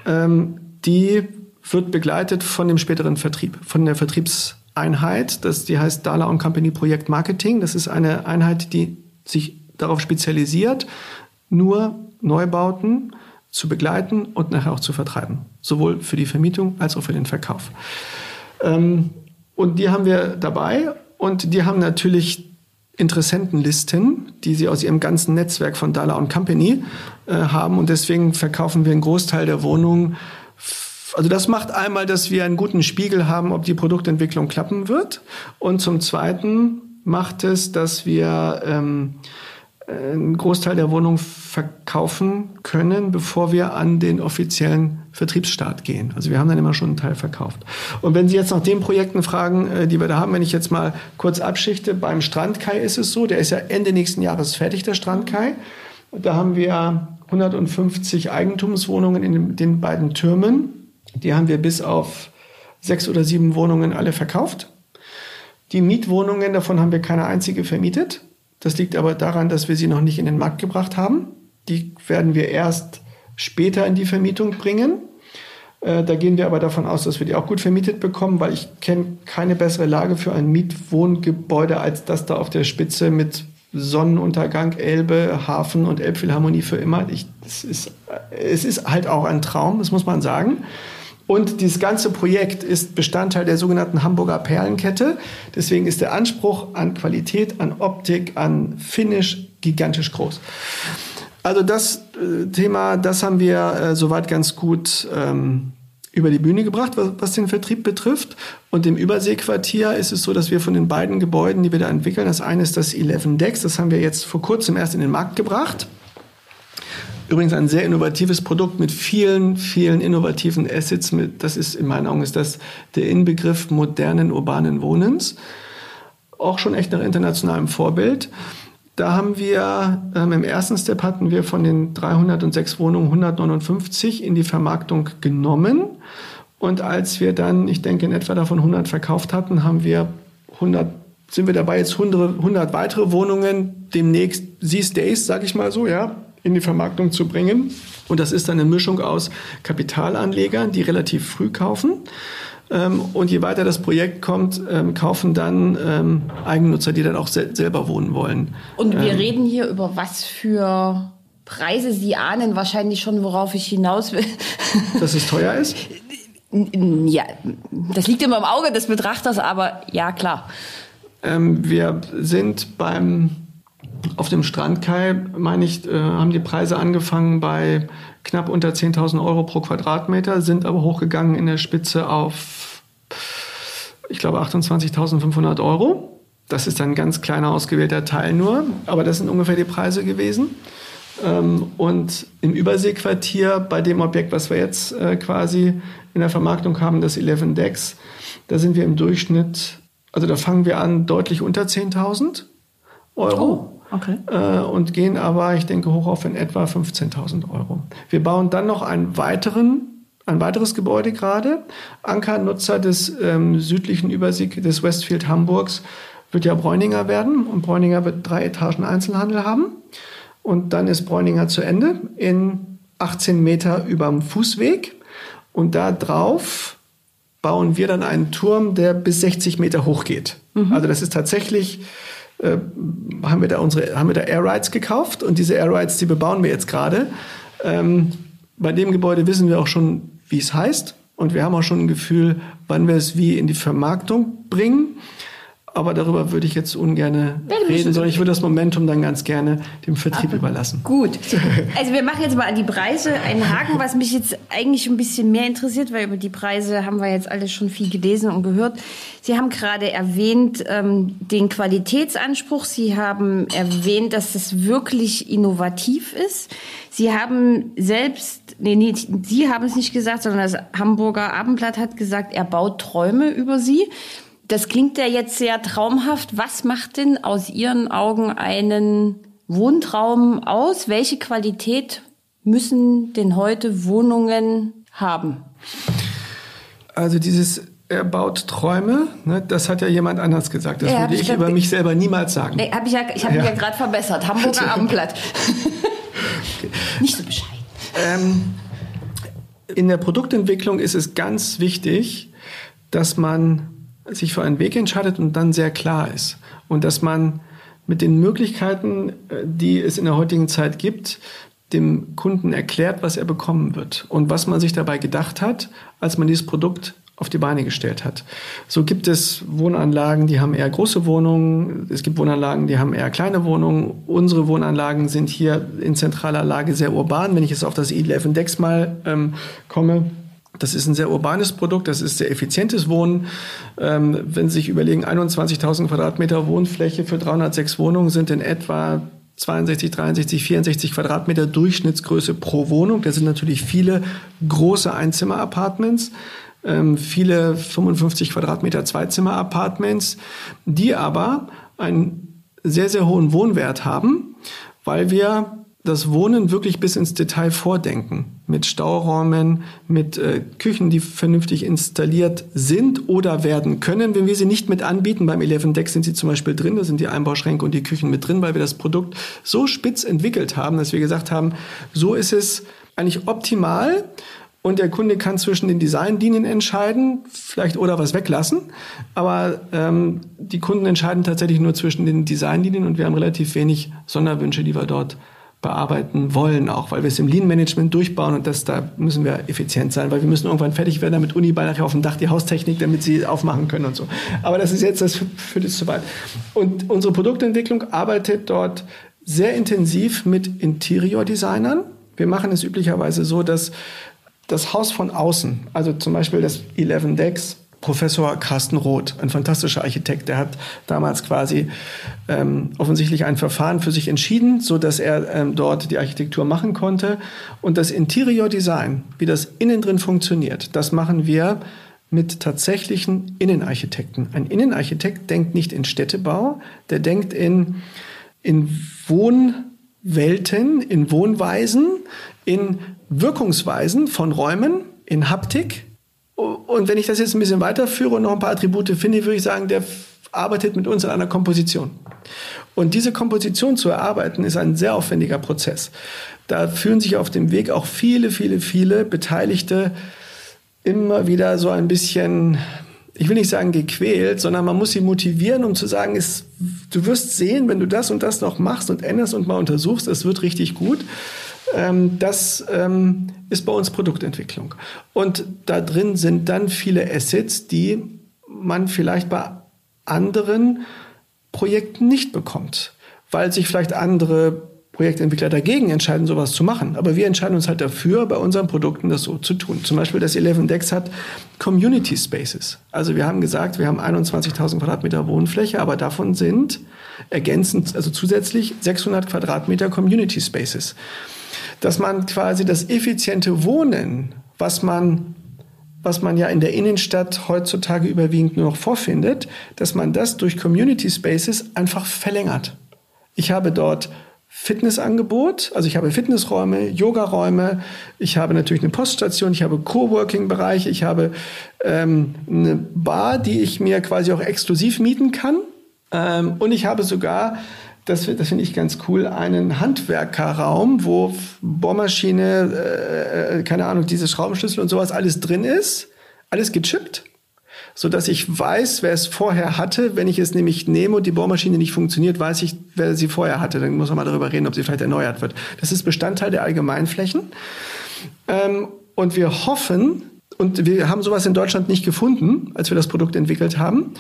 ähm, die wird begleitet von dem späteren Vertrieb, von der Vertriebseinheit. Das, die heißt Dala Company Projekt Marketing. Das ist eine Einheit, die sich darauf spezialisiert, nur Neubauten zu begleiten und nachher auch zu vertreiben. Sowohl für die Vermietung als auch für den Verkauf. Ähm, und die haben wir dabei und die haben natürlich Interessentenlisten, die sie aus ihrem ganzen Netzwerk von Dalla und Company äh, haben. Und deswegen verkaufen wir einen Großteil der Wohnungen. Also das macht einmal, dass wir einen guten Spiegel haben, ob die Produktentwicklung klappen wird. Und zum Zweiten macht es, dass wir ähm, einen Großteil der Wohnungen verkaufen können, bevor wir an den offiziellen Vertriebsstart gehen. Also wir haben dann immer schon einen Teil verkauft. Und wenn Sie jetzt nach den Projekten fragen, äh, die wir da haben, wenn ich jetzt mal kurz abschichte, beim Strandkai ist es so, der ist ja Ende nächsten Jahres fertig, der Strandkai. Da haben wir 150 Eigentumswohnungen in den beiden Türmen. Die haben wir bis auf sechs oder sieben Wohnungen alle verkauft. Die Mietwohnungen, davon haben wir keine einzige vermietet. Das liegt aber daran, dass wir sie noch nicht in den Markt gebracht haben. Die werden wir erst später in die Vermietung bringen. Äh, da gehen wir aber davon aus, dass wir die auch gut vermietet bekommen, weil ich kenne keine bessere Lage für ein Mietwohngebäude als das da auf der Spitze mit Sonnenuntergang, Elbe, Hafen und Elbphilharmonie für immer. Ich, es, ist, es ist halt auch ein Traum, das muss man sagen. Und dieses ganze Projekt ist Bestandteil der sogenannten Hamburger Perlenkette. Deswegen ist der Anspruch an Qualität, an Optik, an Finish gigantisch groß. Also das äh, Thema, das haben wir äh, soweit ganz gut ähm, über die Bühne gebracht, was, was, den Vertrieb betrifft. Und im Überseequartier ist es so, dass wir von den beiden Gebäuden, die wir da entwickeln, das eine ist das 11 Decks, das haben wir jetzt vor kurzem erst in den Markt gebracht. Übrigens ein sehr innovatives Produkt mit vielen, vielen innovativen Assets. Mit, das ist in meinen Augen ist das der Inbegriff modernen urbanen Wohnens. Auch schon echt nach internationalem Vorbild. Da haben wir ähm, im ersten Step hatten wir von den 306 Wohnungen 159 in die Vermarktung genommen. Und als wir dann, ich denke, in etwa davon 100 verkauft hatten, haben wir 100 sind wir dabei, jetzt 100, 100 weitere Wohnungen demnächst these days, sag ich mal so, ja, in die Vermarktung zu bringen. Und das ist dann eine Mischung aus Kapitalanlegern, die relativ früh kaufen. Ähm, und je weiter das Projekt kommt, ähm, kaufen dann ähm, Eigennutzer, die dann auch selber wohnen wollen. Und wir reden hier über was für Preise Sie ahnen wahrscheinlich schon, worauf ich hinaus will. Dass es teuer ist? Ja, das liegt immer im Auge des Betrachters, aber ja, klar. wir sind beim auf dem Strandkai, meine ich, äh, haben die Preise angefangen bei knapp unter 10.000 Euro pro Quadratmeter, sind aber hochgegangen in der Spitze auf, ich glaube, 28.500 Euro. Das ist ein ganz kleiner ausgewählter Teil nur, aber das sind ungefähr die Preise gewesen. Ähm, und im Überseequartier, bei dem Objekt, was wir jetzt äh, quasi in der Vermarktung haben, das 11 Decks, da sind wir im Durchschnitt, also da fangen wir an deutlich unter 10.000 Euro. Oh. Okay. Äh, und gehen aber, ich denke, hoch auf in etwa 15.000 Euro. Wir bauen dann noch einen weiteren ein weiteres Gebäude gerade. Ankernutzer des ähm, südlichen Übersee des Westfield Hamburgs wird ja Bräuninger werden und Bräuninger wird drei Etagen Einzelhandel haben. Und dann ist Bräuninger zu Ende in 18 Meter über dem Fußweg. Und da drauf bauen wir dann einen Turm, der bis 60 Meter hoch geht. Mhm. Also das ist tatsächlich äh, haben wir da unsere, haben wir da Air Rides gekauft und diese Air Rides, die bebauen wir jetzt gerade. Ähm, bei dem Gebäude wissen wir auch schon, wie es heißt und wir haben auch schon ein Gefühl, wann wir es wie in die Vermarktung bringen. Aber darüber würde ich jetzt ungern reden, sondern ich würde das Momentum dann ganz gerne dem Vertrieb Aber überlassen. Gut. Also wir machen jetzt mal an die Preise einen Haken, was mich jetzt eigentlich ein bisschen mehr interessiert, weil über die Preise haben wir jetzt alles schon viel gelesen und gehört. Sie haben gerade erwähnt ähm, den Qualitätsanspruch. Sie haben erwähnt, dass es wirklich innovativ ist. Sie haben selbst, nee, nee, Sie haben es nicht gesagt, sondern das Hamburger Abendblatt hat gesagt, er baut Träume über Sie. Das klingt ja jetzt sehr traumhaft. Was macht denn aus Ihren Augen einen Wohntraum aus? Welche Qualität müssen denn heute Wohnungen haben? Also dieses er baut Träume, ne, das hat ja jemand anders gesagt. Das ja, würde ich, über mich selber niemals sagen. Nee, hab ich ja, ich habe ja. mich ja gerade verbessert. Hamburger Abendblatt. okay. Nicht so bescheiden. Ähm, in der Produktentwicklung ist es ganz wichtig, dass man sich für einen Weg entscheidet und dann sehr klar ist. Und dass man mit den Möglichkeiten, äh, die es in der heutigen Zeit gibt, dem Kunden erklärt, was er bekommen wird und was man sich dabei gedacht hat, als man dieses Produkt auf die Beine gestellt hat. So gibt es Wohnanlagen, die haben eher große Wohnungen, es gibt Wohnanlagen, die haben eher kleine Wohnungen. Unsere Wohnanlagen sind hier in zentraler Lage sehr urban. Wenn ich jetzt auf das E11 Dex mal ähm, komme, das ist ein sehr urbanes Produkt, das ist sehr effizientes Wohnen. Ähm, wenn Sie sich überlegen, 21.000 Quadratmeter Wohnfläche für 306 Wohnungen sind in etwa 62, 63, 64 Quadratmeter Durchschnittsgröße pro Wohnung. Das sind natürlich viele große Einzimmer-Apartments, ähm, viele 55 Quadratmeter Zweizimmer-Apartments, die aber einen sehr, sehr hohen Wohnwert haben, weil wir das Wohnen wirklich bis ins Detail vordenken. Mit Stauräumen, mit äh, Küchen, die vernünftig installiert sind oder werden können. Wenn wir sie nicht mit anbieten, beim 11 Deck sind sie zum Beispiel drin, da sind die Einbauschränke und die Küchen mit drin, weil wir das Produkt so spitz entwickelt haben, dass wir gesagt haben, so ist es eigentlich optimal. Und der Kunde kann zwischen den Designlinien entscheiden, vielleicht oder was weglassen. Aber ähm, die Kunden entscheiden tatsächlich nur zwischen den Designlinien und wir haben relativ wenig Sonderwünsche, die wir dort bearbeiten wollen, auch weil wir es im Lean-Management durchbauen und das, da müssen wir effizient sein, weil wir müssen irgendwann fertig werden, damit Uniball nachher auf dem Dach die Haustechnik, damit sie aufmachen können und so. Aber das ist jetzt das für das zu weit. Und unsere Produktentwicklung arbeitet dort sehr intensiv mit Interior-Designern. Wir machen es üblicherweise so, dass das Haus von außen, also zum Beispiel das 11 Decks, Professor Carsten Roth, ein fantastischer Architekt, der hat damals quasi ähm, offensichtlich ein Verfahren für sich entschieden, so dass er ähm, dort die Architektur machen konnte. Und das Interior Design, wie das innen drin funktioniert, das machen wir mit tatsächlichen Innenarchitekten. Ein Innenarchitekt denkt nicht in Städtebau, der denkt in, in Wohnwelten, in Wohnweisen, in Wirkungsweisen von Räumen, in Haptik, und wenn ich das jetzt ein bisschen weiterführe und noch ein paar Attribute finde, würde ich sagen, der arbeitet mit uns an einer Komposition. Und diese Komposition zu erarbeiten, ist ein sehr aufwendiger Prozess. Da fühlen sich auf dem Weg auch viele, viele, viele Beteiligte immer wieder so ein bisschen, ich will nicht sagen gequält, sondern man muss sie motivieren, um zu sagen, es, du wirst sehen, wenn du das und das noch machst und änderst und mal untersuchst, es wird richtig gut. Ähm, das ähm, ist bei uns Produktentwicklung. Und da drin sind dann viele Assets, die man vielleicht bei anderen Projekten nicht bekommt, weil sich vielleicht andere Projektentwickler dagegen entscheiden, sowas zu machen. Aber wir entscheiden uns halt dafür, bei unseren Produkten das so zu tun. Zum Beispiel das 11 Dex hat Community Spaces. Also wir haben gesagt, wir haben 21.000 Quadratmeter Wohnfläche, aber davon sind ergänzend, also zusätzlich 600 Quadratmeter Community Spaces dass man quasi das effiziente Wohnen, was man was man ja in der Innenstadt heutzutage überwiegend nur noch vorfindet, dass man das durch Community Spaces einfach verlängert. Ich habe dort Fitnessangebot, also ich habe Fitnessräume, Yogaräume, ich habe natürlich eine Poststation, ich habe Coworking-Bereiche, ich habe ähm, eine Bar, die ich mir quasi auch exklusiv mieten kann. Ähm, und ich habe sogar das, das finde ich ganz cool, einen Handwerkerraum, wo Bohrmaschine, äh, äh, keine Ahnung, diese Schraubenschlüssel und sowas alles drin ist, alles gechippt, so dass ich weiß, wer es vorher hatte. Wenn ich es nämlich nehme und die Bohrmaschine nicht funktioniert, weiß ich, wer sie vorher hatte. Dann muss man mal darüber reden, ob sie vielleicht erneuert wird. Das ist Bestandteil der Allgemeinflächen. Ähm, und wir hoffen, und wir haben sowas in Deutschland nicht gefunden, als wir das Produkt entwickelt haben.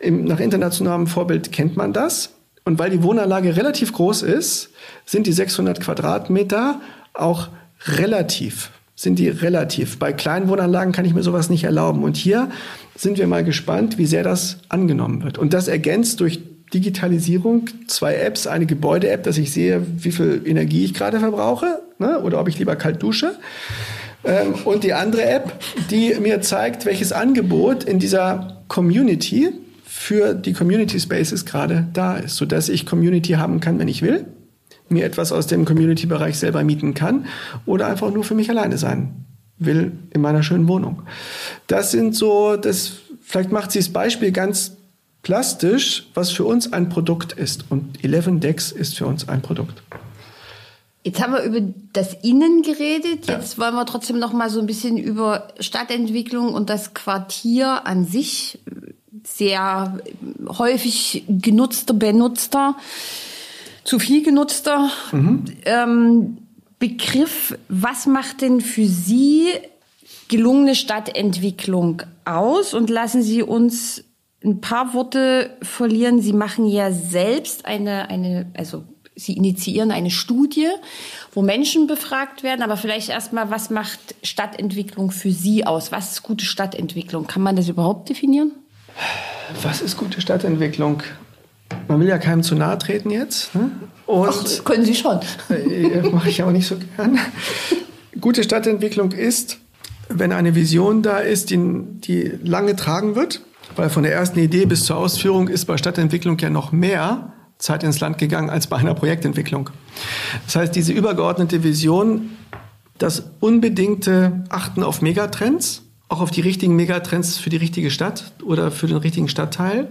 Im, nach internationalem Vorbild kennt man das. Und weil die Wohnanlage relativ groß ist, sind die 600 Quadratmeter auch relativ. Sind die relativ. Bei kleinen Wohnanlagen kann ich mir sowas nicht erlauben. Und hier sind wir mal gespannt, wie sehr das angenommen wird. Und das ergänzt durch Digitalisierung, zwei Apps, eine Gebäude-App, dass ich sehe, wie viel Energie ich gerade verbrauche ne, oder ob ich lieber kalt dusche. Ähm, und die andere App, die mir zeigt, welches Angebot in dieser Community für die Community Spaces gerade da ist, sodass ich Community haben kann, wenn ich will, mir etwas aus dem Community-Bereich selber mieten kann oder einfach nur für mich alleine sein will in meiner schönen Wohnung. Das sind so, das, vielleicht macht sie das Beispiel ganz plastisch, was für uns ein Produkt ist. Und 11 Decks ist für uns ein Produkt. Jetzt haben wir über das Innen geredet. Jetzt ja. wollen wir trotzdem noch mal so ein bisschen über Stadtentwicklung und das Quartier an sich sehr häufig genutzter, benutzter, zu viel genutzter mhm. ähm, Begriff. Was macht denn für Sie gelungene Stadtentwicklung aus und lassen Sie uns ein paar Worte verlieren. Sie machen ja selbst eine, eine, also Sie initiieren eine Studie, wo Menschen befragt werden. Aber vielleicht erstmal, was macht Stadtentwicklung für Sie aus? Was ist gute Stadtentwicklung? Kann man das überhaupt definieren? Was ist gute Stadtentwicklung? Man will ja keinem zu nahe treten jetzt. Ne? Ach, können Sie schon. Äh, Mache ich aber nicht so gern. Gute Stadtentwicklung ist, wenn eine Vision da ist, die, die lange tragen wird, weil von der ersten Idee bis zur Ausführung ist bei Stadtentwicklung ja noch mehr Zeit ins Land gegangen als bei einer Projektentwicklung. Das heißt, diese übergeordnete Vision, das unbedingte Achten auf Megatrends, auch auf die richtigen Megatrends für die richtige Stadt oder für den richtigen Stadtteil,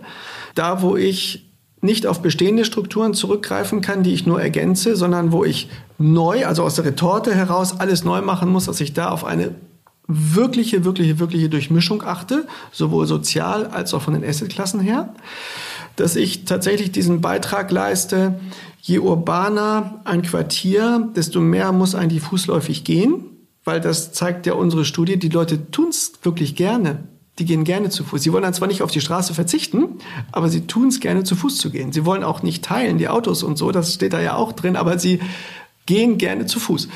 da wo ich nicht auf bestehende Strukturen zurückgreifen kann, die ich nur ergänze, sondern wo ich neu, also aus der Retorte heraus alles neu machen muss, dass ich da auf eine wirkliche, wirkliche, wirkliche Durchmischung achte, sowohl sozial als auch von den Assetklassen her, dass ich tatsächlich diesen Beitrag leiste, je urbaner ein Quartier, desto mehr muss eigentlich fußläufig gehen, weil das zeigt ja unsere Studie, die Leute tun es wirklich gerne. Die gehen gerne zu Fuß. Sie wollen dann zwar nicht auf die Straße verzichten, aber sie tun es gerne zu Fuß zu gehen. Sie wollen auch nicht teilen, die Autos und so, das steht da ja auch drin, aber sie gehen gerne zu Fuß.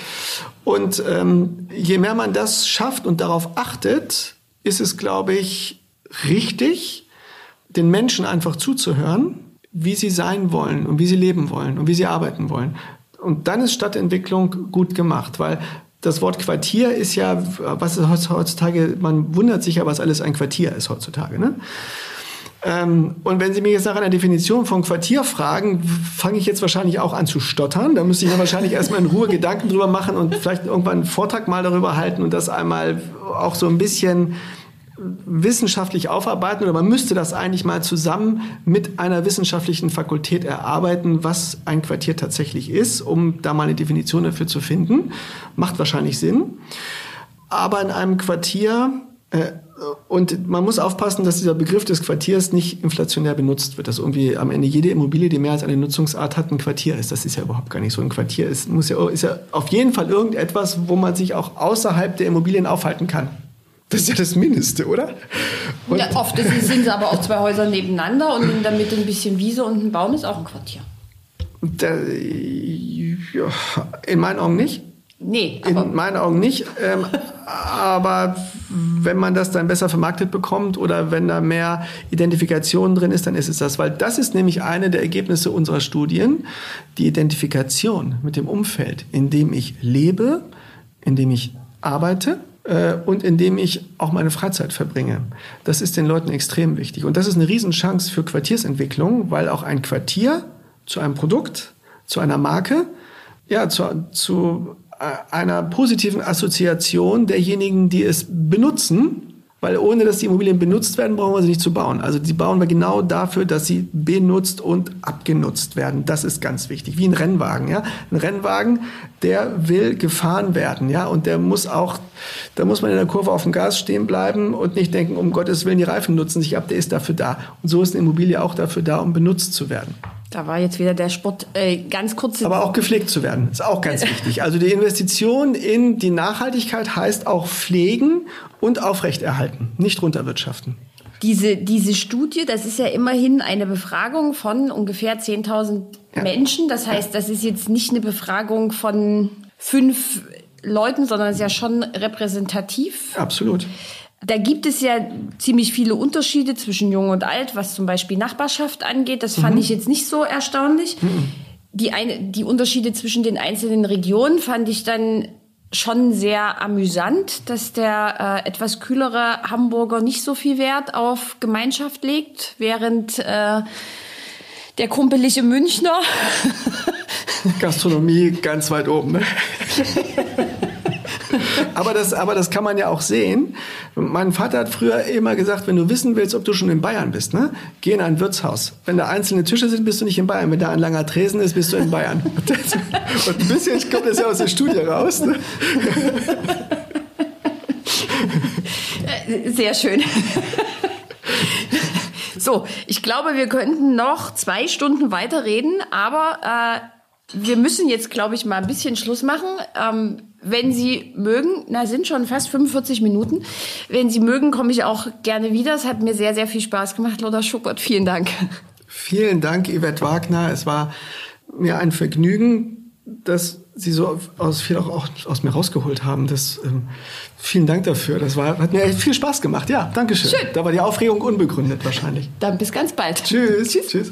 Und ähm, je mehr man das schafft und darauf achtet, ist es, glaube ich, richtig, den Menschen einfach zuzuhören, wie sie sein wollen und wie sie leben wollen und wie sie arbeiten wollen. Und dann ist Stadtentwicklung gut gemacht, weil das Wort Quartier ist ja, was ist heutzutage, man wundert sich ja, was alles ein Quartier ist heutzutage. Ne? Ähm, und wenn Sie mich jetzt nach einer Definition von Quartier fragen, fange ich jetzt wahrscheinlich auch an zu stottern. Da müsste ich mir wahrscheinlich erstmal in Ruhe Gedanken drüber machen und vielleicht irgendwann einen Vortrag mal darüber halten und das einmal auch so ein bisschen wissenschaftlich aufarbeiten oder man müsste das eigentlich mal zusammen mit einer wissenschaftlichen Fakultät erarbeiten, was ein Quartier tatsächlich ist, um da mal eine Definition dafür zu finden. Macht wahrscheinlich Sinn. Aber in einem Quartier äh, und man muss aufpassen, dass dieser Begriff des Quartiers nicht inflationär benutzt wird, dass irgendwie am Ende jede Immobilie, die mehr als eine Nutzungsart hat, ein Quartier ist. Das ist ja überhaupt gar nicht so. Ein Quartier ist, muss ja, ist ja auf jeden Fall irgendetwas, wo man sich auch außerhalb der Immobilien aufhalten kann. Das ist ja das Mindeste, oder? Ja, oft sind es aber auch zwei Häuser nebeneinander und in der Mitte ein bisschen Wiese und ein Baum ist auch ein Quartier. Da, ja, in meinen Augen nicht. Nee. In meinen Augen nicht. Ähm, aber wenn man das dann besser vermarktet bekommt oder wenn da mehr Identifikation drin ist, dann ist es das. Weil das ist nämlich eine der Ergebnisse unserer Studien. Die Identifikation mit dem Umfeld, in dem ich lebe, in dem ich arbeite und in dem ich auch meine Freizeit verbringe. Das ist den Leuten extrem wichtig. Und das ist eine Riesenchance für Quartiersentwicklung, weil auch ein Quartier zu einem Produkt, zu einer Marke, ja, zu, zu einer positiven Assoziation derjenigen, die es benutzen, weil ohne dass die Immobilien benutzt werden, brauchen wir sie nicht zu bauen. Also die bauen wir genau dafür, dass sie benutzt und abgenutzt werden. Das ist ganz wichtig. Wie ein Rennwagen, ja. Ein Rennwagen, der will gefahren werden, ja. Und der muss auch, da muss man in der Kurve auf dem Gas stehen bleiben und nicht denken, um Gottes Willen, die Reifen nutzen sich ab, der ist dafür da. Und so ist eine Immobilie auch dafür da, um benutzt zu werden. Da war jetzt wieder der Sport äh, ganz kurz. Aber auch gepflegt zu werden, ist auch ganz wichtig. Also die Investition in die Nachhaltigkeit heißt auch pflegen und aufrechterhalten, nicht runterwirtschaften. Diese, diese Studie, das ist ja immerhin eine Befragung von ungefähr 10.000 ja. Menschen. Das heißt, das ist jetzt nicht eine Befragung von fünf Leuten, sondern es ist ja schon repräsentativ. Absolut. Da gibt es ja ziemlich viele Unterschiede zwischen Jung und Alt, was zum Beispiel Nachbarschaft angeht. Das fand mhm. ich jetzt nicht so erstaunlich. Mhm. Die, eine, die Unterschiede zwischen den einzelnen Regionen fand ich dann schon sehr amüsant, dass der äh, etwas kühlere Hamburger nicht so viel Wert auf Gemeinschaft legt, während äh, der kumpelige Münchner Gastronomie ganz weit oben. Ne? aber, das, aber das kann man ja auch sehen. Mein Vater hat früher immer gesagt, wenn du wissen willst, ob du schon in Bayern bist, ne, geh in ein Wirtshaus. Wenn da einzelne Tische sind, bist du nicht in Bayern. Wenn da ein langer Tresen ist, bist du in Bayern. Und ein bisschen kommt das ja aus der Studie raus. Ne? Sehr schön. So, ich glaube, wir könnten noch zwei Stunden weiterreden, aber äh, Wir müssen jetzt, glaube ich, mal ein bisschen Schluss machen. Ähm, wenn Sie mögen, na, sind schon fast 45 Minuten. Wenn Sie mögen, komme ich auch gerne wieder. Es hat mir sehr, sehr viel Spaß gemacht. Lothar Schuppert, vielen Dank. Vielen Dank, Yvette Wagner. Es war mir ein Vergnügen, dass Sie so aus, viel auch aus mir rausgeholt haben. Das, ähm, vielen Dank dafür. Das war, hat mir viel Spaß gemacht. Ja, danke schön. schön. Da war die Aufregung unbegründet wahrscheinlich. Dann bis ganz bald. Tschüss. Tschüss. Tschüss.